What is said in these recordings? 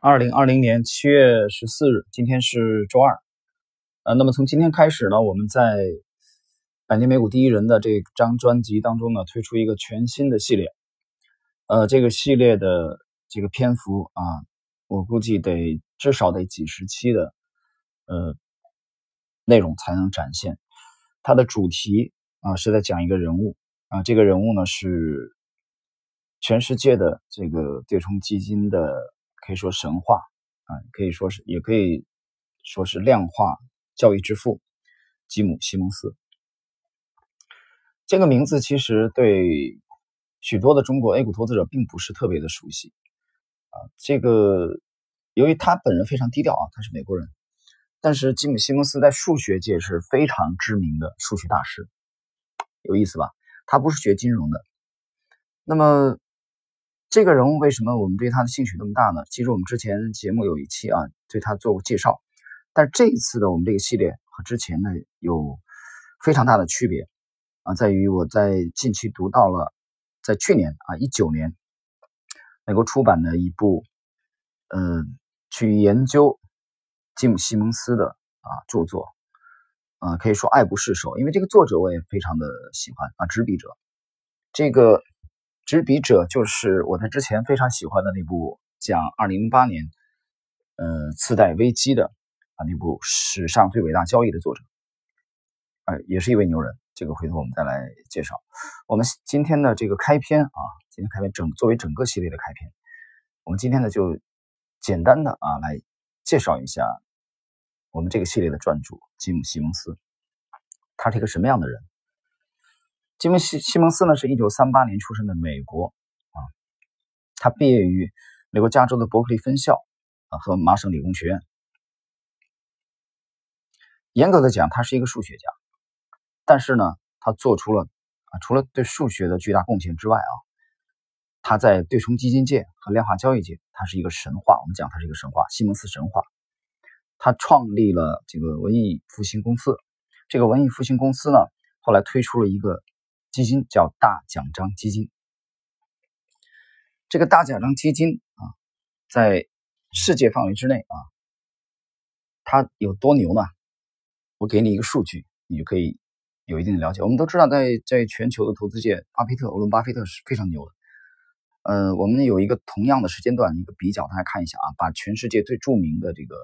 二零二零年七月十四日，今天是周二。呃，那么从今天开始呢，我们在百年美股第一人的这张专辑当中呢，推出一个全新的系列。呃，这个系列的这个篇幅啊，我估计得至少得几十期的呃内容才能展现。它的主题啊是在讲一个人物啊，这个人物呢是全世界的这个对冲基金的。可以说神话啊，可以说是，也可以说是量化教育之父吉姆·西蒙斯。这个名字其实对许多的中国 A 股投资者并不是特别的熟悉啊。这个由于他本人非常低调啊，他是美国人，但是吉姆·西蒙斯在数学界是非常知名的数学大师，有意思吧？他不是学金融的，那么。这个人物为什么我们对他的兴趣那么大呢？其实我们之前节目有一期啊，对他做过介绍，但这一次的我们这个系列和之前呢有非常大的区别啊，在于我在近期读到了在去年啊一九年美国出版的一部嗯去研究吉姆·西蒙斯的啊著作啊，可以说爱不释手，因为这个作者我也非常的喜欢啊，执笔者这个。执笔者就是我在之前非常喜欢的那部讲2008年，呃，次贷危机的啊那部史上最伟大交易的作者，呃，也是一位牛人。这个回头我们再来介绍。我们今天的这个开篇啊，今天开篇整作为整个系列的开篇，我们今天呢就简单的啊来介绍一下我们这个系列的撰主吉姆·西蒙斯，他是一个什么样的人？吉姆西西蒙斯呢，是一九三八年出生的美国啊，他毕业于美国加州的伯克利分校啊和麻省理工学院。严格的讲，他是一个数学家，但是呢，他做出了啊，除了对数学的巨大贡献之外啊，他在对冲基金界和量化交易界，他是一个神话。我们讲他是一个神话，西蒙斯神话。他创立了这个文艺复兴公司，这个文艺复兴公司呢，后来推出了一个。基金叫大奖章基金，这个大奖章基金啊，在世界范围之内啊，它有多牛呢？我给你一个数据，你就可以有一定的了解。我们都知道，在在全球的投资界，巴菲特，欧伦巴菲特是非常牛的。呃，我们有一个同样的时间段一个比较，大家看一下啊，把全世界最著名的这个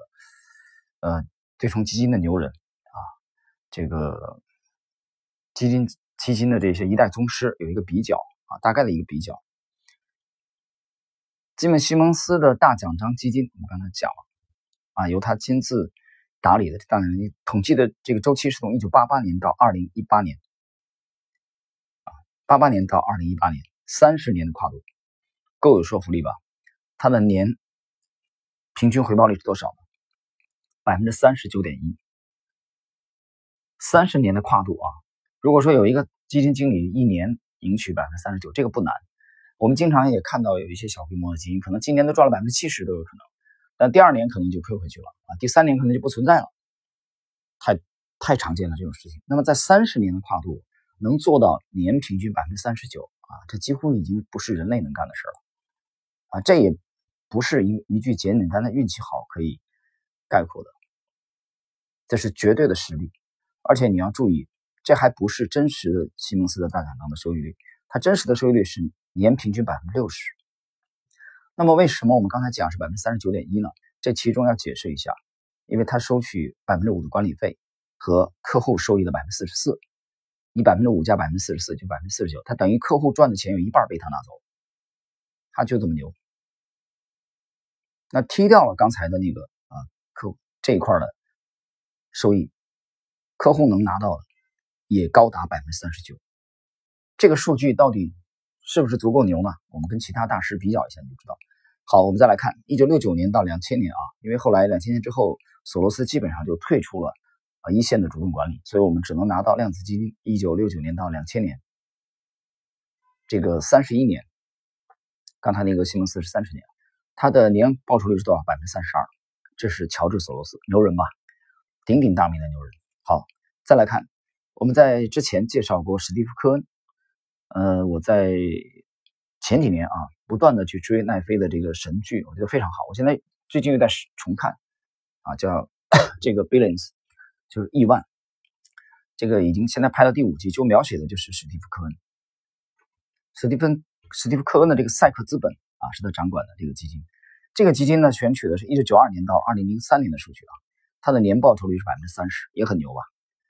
呃对冲基金的牛人啊，这个基金。基金的这些一代宗师有一个比较啊，大概的一个比较。基本西蒙斯的大奖章基金，我们刚才讲了啊，由他亲自打理的。当然，你统计的这个周期是从一九八八年到二零一八年啊，八八年到二零一八年，三十年的跨度，够有说服力吧？它的年平均回报率是多少呢？百分之三十九点一，三十年的跨度啊。如果说有一个基金经理一年赢取百分之三十九，这个不难。我们经常也看到有一些小规模的基金，可能今年都赚了百分之七十都有可能，但第二年可能就亏回去了啊，第三年可能就不存在了，太太常见了这种事情。那么在三十年的跨度能做到年平均百分之三十九啊，这几乎已经不是人类能干的事了啊，这也不是一一句简简单单运气好可以概括的，这是绝对的实力，而且你要注意。这还不是真实的西蒙斯的大奖章的收益率，它真实的收益率是年平均百分之六十。那么为什么我们刚才讲是百分之三十九点一呢？这其中要解释一下，因为它收取百分之五的管理费和客户收益的百分之四十四，你百分之五加百分之四十四就百分之四十九，它等于客户赚的钱有一半被他拿走，他就这么牛。那踢掉了刚才的那个啊客这一块的收益，客户能拿到的。也高达百分之三十九，这个数据到底是不是足够牛呢？我们跟其他大师比较一下就知道。好，我们再来看一九六九年到两千年啊，因为后来两千年之后，索罗斯基本上就退出了啊一线的主动管理，所以我们只能拿到量子基金一九六九年到两千年这个三十一年。刚才那个西蒙斯是三十年，他的年报酬率是多少？百分之三十二。这是乔治索罗斯，牛人吧？鼎鼎大名的牛人。好，再来看。我们在之前介绍过史蒂夫·科恩，呃，我在前几年啊，不断的去追奈飞的这个神剧，我觉得非常好。我现在最近又在重看啊，叫 这个 Billions，就是亿万。这个已经现在拍到第五集，就描写的就是史蒂夫·科恩。史蒂芬·史蒂夫·科恩的这个赛克资本啊，是他掌管的这个基金。这个基金呢，选取的是一九九二年到二零零三年的数据啊，它的年报酬率是百分之三十，也很牛吧？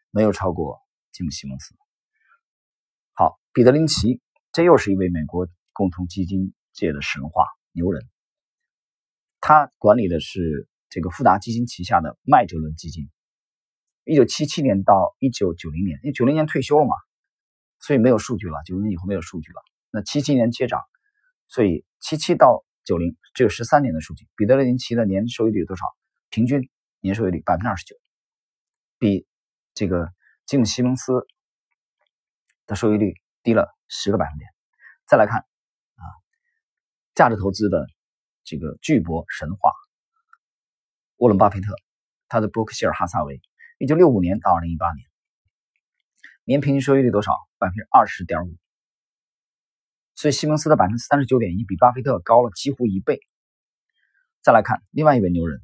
没有超过吉姆·西蒙斯。好，彼得·林奇，这又是一位美国共同基金界的神话牛人。他管理的是这个富达基金旗下的麦哲伦基金。一九七七年到一九九零年，因为九零年退休了嘛，所以没有数据了。九零年以后没有数据了。那七七年接涨，所以七七到九零只有十三年的数据。彼得林奇的年收益率多少？平均年收益率百分之二十九，比这个吉姆西蒙斯的收益率低了十个百分点。再来看啊，价值投资的这个巨擘神话，沃伦巴菲特，他的伯克希尔哈萨维。一九六五年到二零一八年，年平均收益率多少？百分之二十点五。所以西蒙斯的百分之三十九点一比巴菲特高了几乎一倍。再来看另外一位牛人，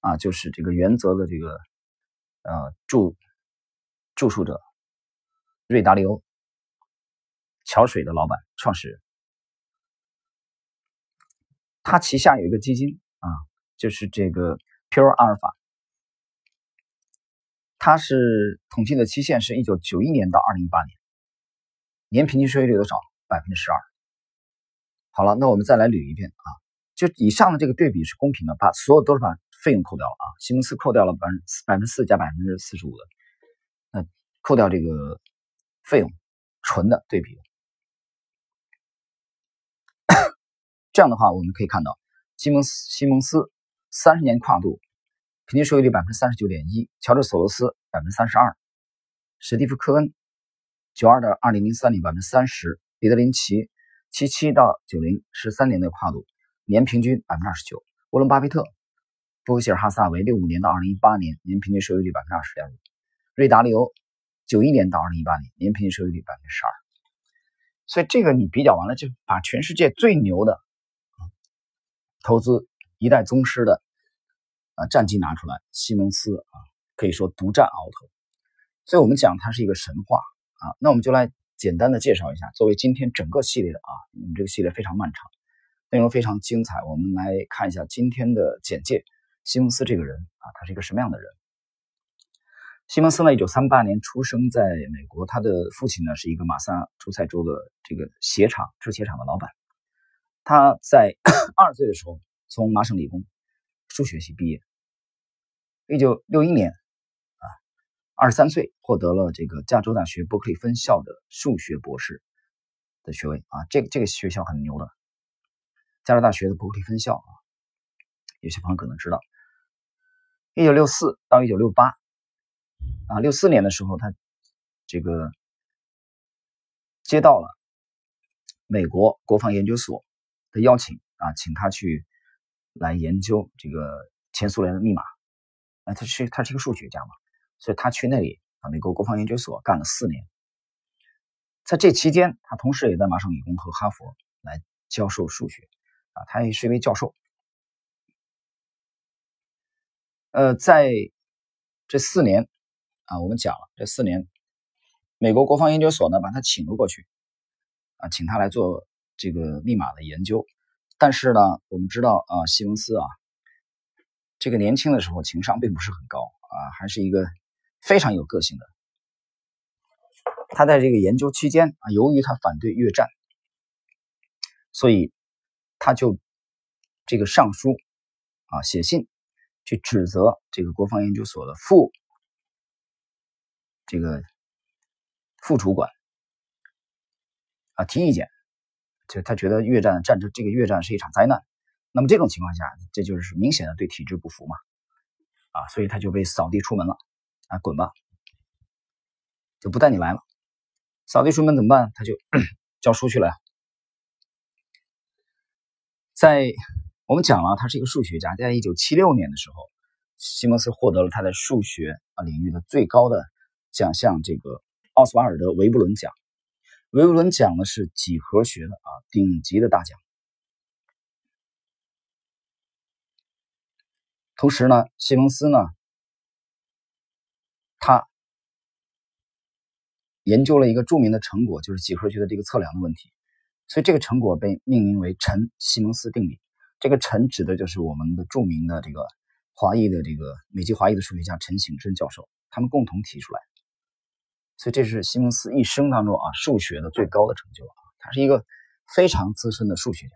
啊，就是这个原则的这个呃著著述者瑞达利欧，桥水的老板、创始人，他旗下有一个基金啊，就是这个 Pure 阿尔法。它是统计的期限是一九九一年到二零一八年，年平均收益率多少？百分之十二。好了，那我们再来捋一遍啊，就以上的这个对比是公平的，把所有都是把费用扣掉了啊，西蒙斯扣掉了百分百分之四加百分之四十五的，扣掉这个费用，纯的对比。这样的话，我们可以看到西蒙斯西蒙斯三十年跨度。平均收益率百分之三十九点一，乔治索罗斯百分之三十二，史蒂夫科恩九二到二零零三年百分之三十，彼得林奇七七到九零十三年的跨度，年平均百分之二十九，沃伦巴菲特伯克希尔哈萨维六五年到二零一八年年平均收益率百分之二十点五，瑞达利欧九一年到二零一八年年平均收益率百分之十二，所以这个你比较完了，就把全世界最牛的投资一代宗师的。啊，战绩拿出来，西蒙斯啊，可以说独占鳌头，所以我们讲它是一个神话啊。那我们就来简单的介绍一下，作为今天整个系列的啊，我们这个系列非常漫长，内容非常精彩。我们来看一下今天的简介，西蒙斯这个人啊，他是一个什么样的人？西蒙斯呢，一九三八年出生在美国，他的父亲呢是一个马萨诸塞州的这个鞋厂制鞋厂的老板。他在二十岁的时候从麻省理工。数学系毕业，一九六一年，啊，二十三岁获得了这个加州大学伯克利分校的数学博士的学位啊，这个这个学校很牛的，加州大学的伯克利分校啊，有些朋友可能知道。一九六四到一九六八，啊，六四年的时候，他这个接到了美国国防研究所的邀请啊，请他去。来研究这个前苏联的密码，啊，他是他是一个数学家嘛，所以他去那里啊，美国国防研究所干了四年。在这期间，他同时也在麻省理工和哈佛来教授数学，啊，他也是一位教授。呃，在这四年啊，我们讲了这四年，美国国防研究所呢把他请了过去，啊，请他来做这个密码的研究。但是呢，我们知道啊，西蒙斯啊，这个年轻的时候情商并不是很高啊，还是一个非常有个性的。他在这个研究期间啊，由于他反对越战，所以他就这个上书啊，写信去指责这个国防研究所的副这个副主管啊，提意见。就他觉得越战战争这个越战是一场灾难，那么这种情况下，这就是明显的对体制不服嘛，啊，所以他就被扫地出门了，啊，滚吧，就不带你来了。扫地出门怎么办？他就 教书去了。在我们讲了，他是一个数学家，在一九七六年的时候，西蒙斯获得了他在数学啊领域的最高的奖项，这个奥斯瓦尔德·维布伦奖。维布伦奖呢是几何学的啊顶级的大奖。同时呢，西蒙斯呢，他研究了一个著名的成果，就是几何学的这个测量的问题。所以这个成果被命名为陈西蒙斯定理。这个陈指的就是我们的著名的这个华裔的这个美籍华裔的数学家陈省身教授，他们共同提出来。所以这是西蒙斯一生当中啊数学的最高的成就啊，他是一个非常资深的数学家。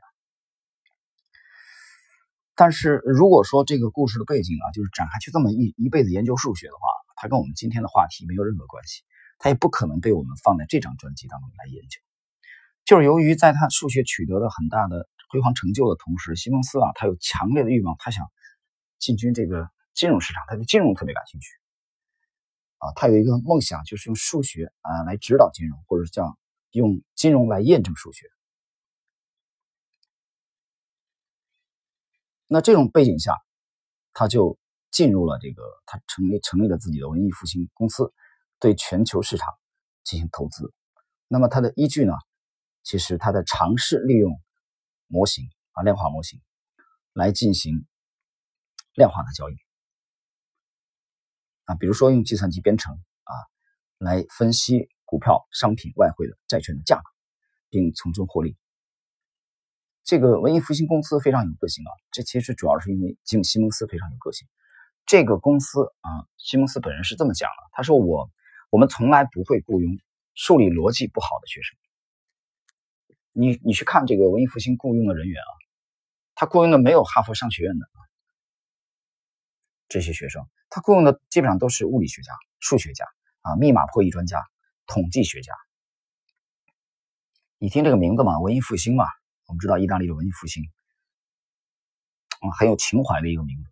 但是如果说这个故事的背景啊，就是展开去这么一一辈子研究数学的话，它跟我们今天的话题没有任何关系，它也不可能被我们放在这张专辑当中来研究。就是由于在他数学取得了很大的辉煌成就的同时，西蒙斯啊，他有强烈的欲望，他想进军这个金融市场，他对金融特别感兴趣啊，他有一个梦想，就是用数学啊来指导金融，或者叫用金融来验证数学。那这种背景下，他就进入了这个，他成立成立了自己的文艺复兴公司，对全球市场进行投资。那么他的依据呢？其实他在尝试利用模型啊，量化模型来进行量化的交易啊，比如说用计算机编程啊，来分析股票、商品、外汇的债券的价格，并从中获利。这个文艺复兴公司非常有个性啊，这其实主要是因为吉姆·西蒙斯非常有个性。这个公司啊，西蒙斯本人是这么讲的，他说：“我我们从来不会雇佣数理逻辑不好的学生。”你你去看这个文艺复兴雇佣的人员啊，他雇佣的没有哈佛商学院的这些学生，他雇佣的基本上都是物理学家、数学家啊，密码破译专家、统计学家。你听这个名字嘛，文艺复兴嘛，我们知道意大利的文艺复兴，嗯，很有情怀的一个名字。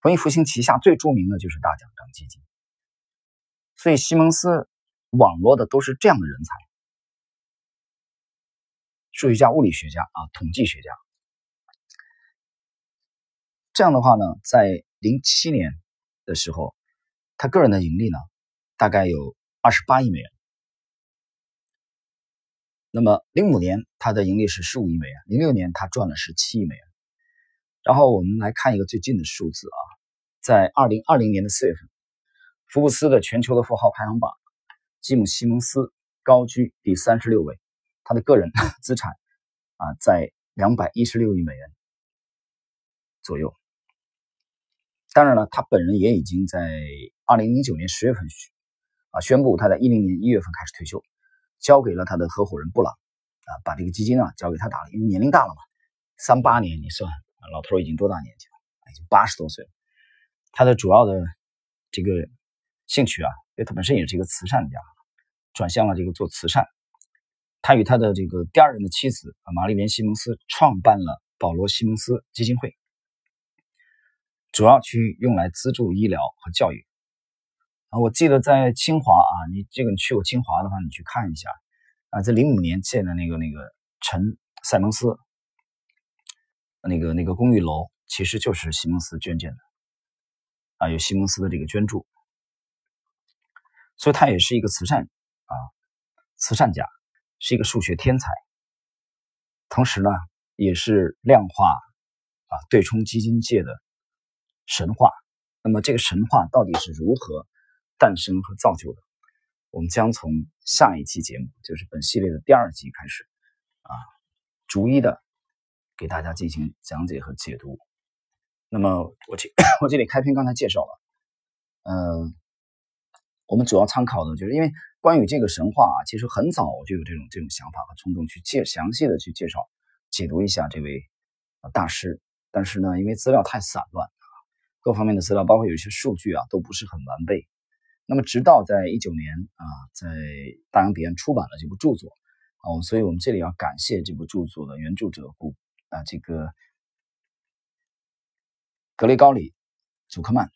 文艺复兴旗下最著名的就是大奖章基金，所以西蒙斯网络的都是这样的人才。数学家、物理学家啊，统计学家。这样的话呢，在零七年的时候，他个人的盈利呢，大概有二十八亿美元。那么零五年他的盈利是十五亿美元，零六年他赚了十七亿美元。然后我们来看一个最近的数字啊，在二零二零年的四月份，福布斯的全球的富豪排行榜，吉姆·西蒙斯高居第三十六位。他的个人资产啊，在两百一十六亿美元左右。当然了，他本人也已经在二零零九年十月份啊宣布他在一零年一月份开始退休，交给了他的合伙人布朗啊，把这个基金啊交给他打理，因为年龄大了嘛，三八年你算老头已经多大年纪了？已经八十多岁了。他的主要的这个兴趣啊，因为他本身也是一个慈善家，转向了这个做慈善。他与他的这个第二任的妻子啊，玛丽莲·西蒙斯创办了保罗·西蒙斯基金会，主要去用来资助医疗和教育。啊，我记得在清华啊，你这个你去过清华的话，你去看一下啊，在零五年建的那个那个陈塞蒙斯那个那个公寓楼，其实就是西蒙斯捐建的啊，有西蒙斯的这个捐助，所以他也是一个慈善啊，慈善家。是一个数学天才，同时呢，也是量化啊对冲基金界的神话。那么，这个神话到底是如何诞生和造就的？我们将从下一期节目，就是本系列的第二集开始啊，逐一的给大家进行讲解和解读。那么，我这 我这里开篇刚才介绍了，嗯，我们主要参考的就是因为。关于这个神话啊，其实很早就有这种这种想法和冲动去介详细的去介绍、解读一下这位大师。但是呢，因为资料太散乱，各方面的资料，包括有一些数据啊，都不是很完备。那么，直到在一九年啊，在大洋彼岸出版了这部著作啊，所以我们这里要感谢这部著作的原著者古啊，这个格雷高里·祖克曼。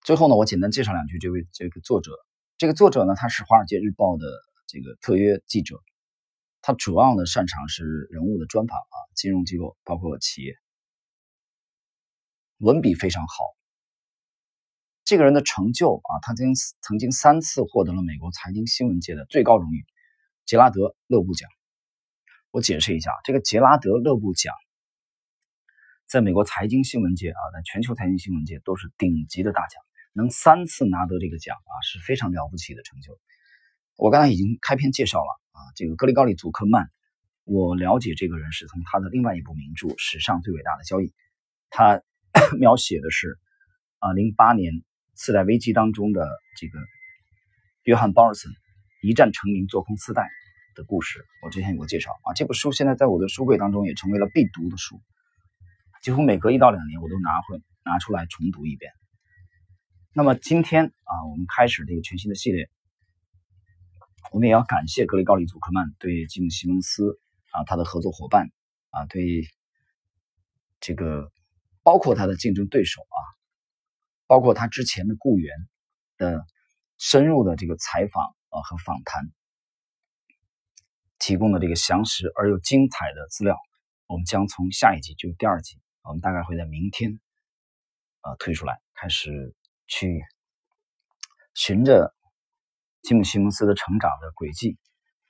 最后呢，我简单介绍两句这位这个作者。这个作者呢，他是《华尔街日报》的这个特约记者，他主要呢擅长是人物的专访啊，金融机构包括企业，文笔非常好。这个人的成就啊，他曾曾经三次获得了美国财经新闻界的最高荣誉——杰拉德·勒布奖。我解释一下，这个杰拉德·勒布奖在美国财经新闻界啊，在全球财经新闻界都是顶级的大奖，能三次拿得这个奖啊，是非常了不起的成就。我刚才已经开篇介绍了啊，这个格里高利·祖克曼，我了解这个人是从他的另外一部名著《史上最伟大的交易》，他 描写的是啊，零八年次贷危机当中的这个约翰·鲍尔森一战成名做空次贷的故事。我之前有过介绍啊，这部书现在在我的书柜当中也成为了必读的书。几乎每隔一到两年，我都拿回拿出来重读一遍。那么今天啊，我们开始这个全新的系列，我们也要感谢格雷高利·祖克曼对吉姆·西蒙斯啊，他的合作伙伴啊，对这个包括他的竞争对手啊，包括他之前的雇员的深入的这个采访啊和访谈，提供的这个详实而又精彩的资料，我们将从下一集就是第二集。我们大概会在明天，啊，推出来，开始去循着吉姆·西蒙斯的成长的轨迹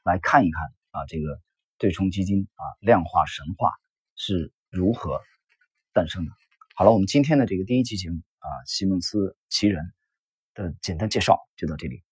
来看一看啊，这个对冲基金啊量化神话是如何诞生的。好了，我们今天的这个第一期节目啊，西蒙斯奇人的简单介绍就到这里。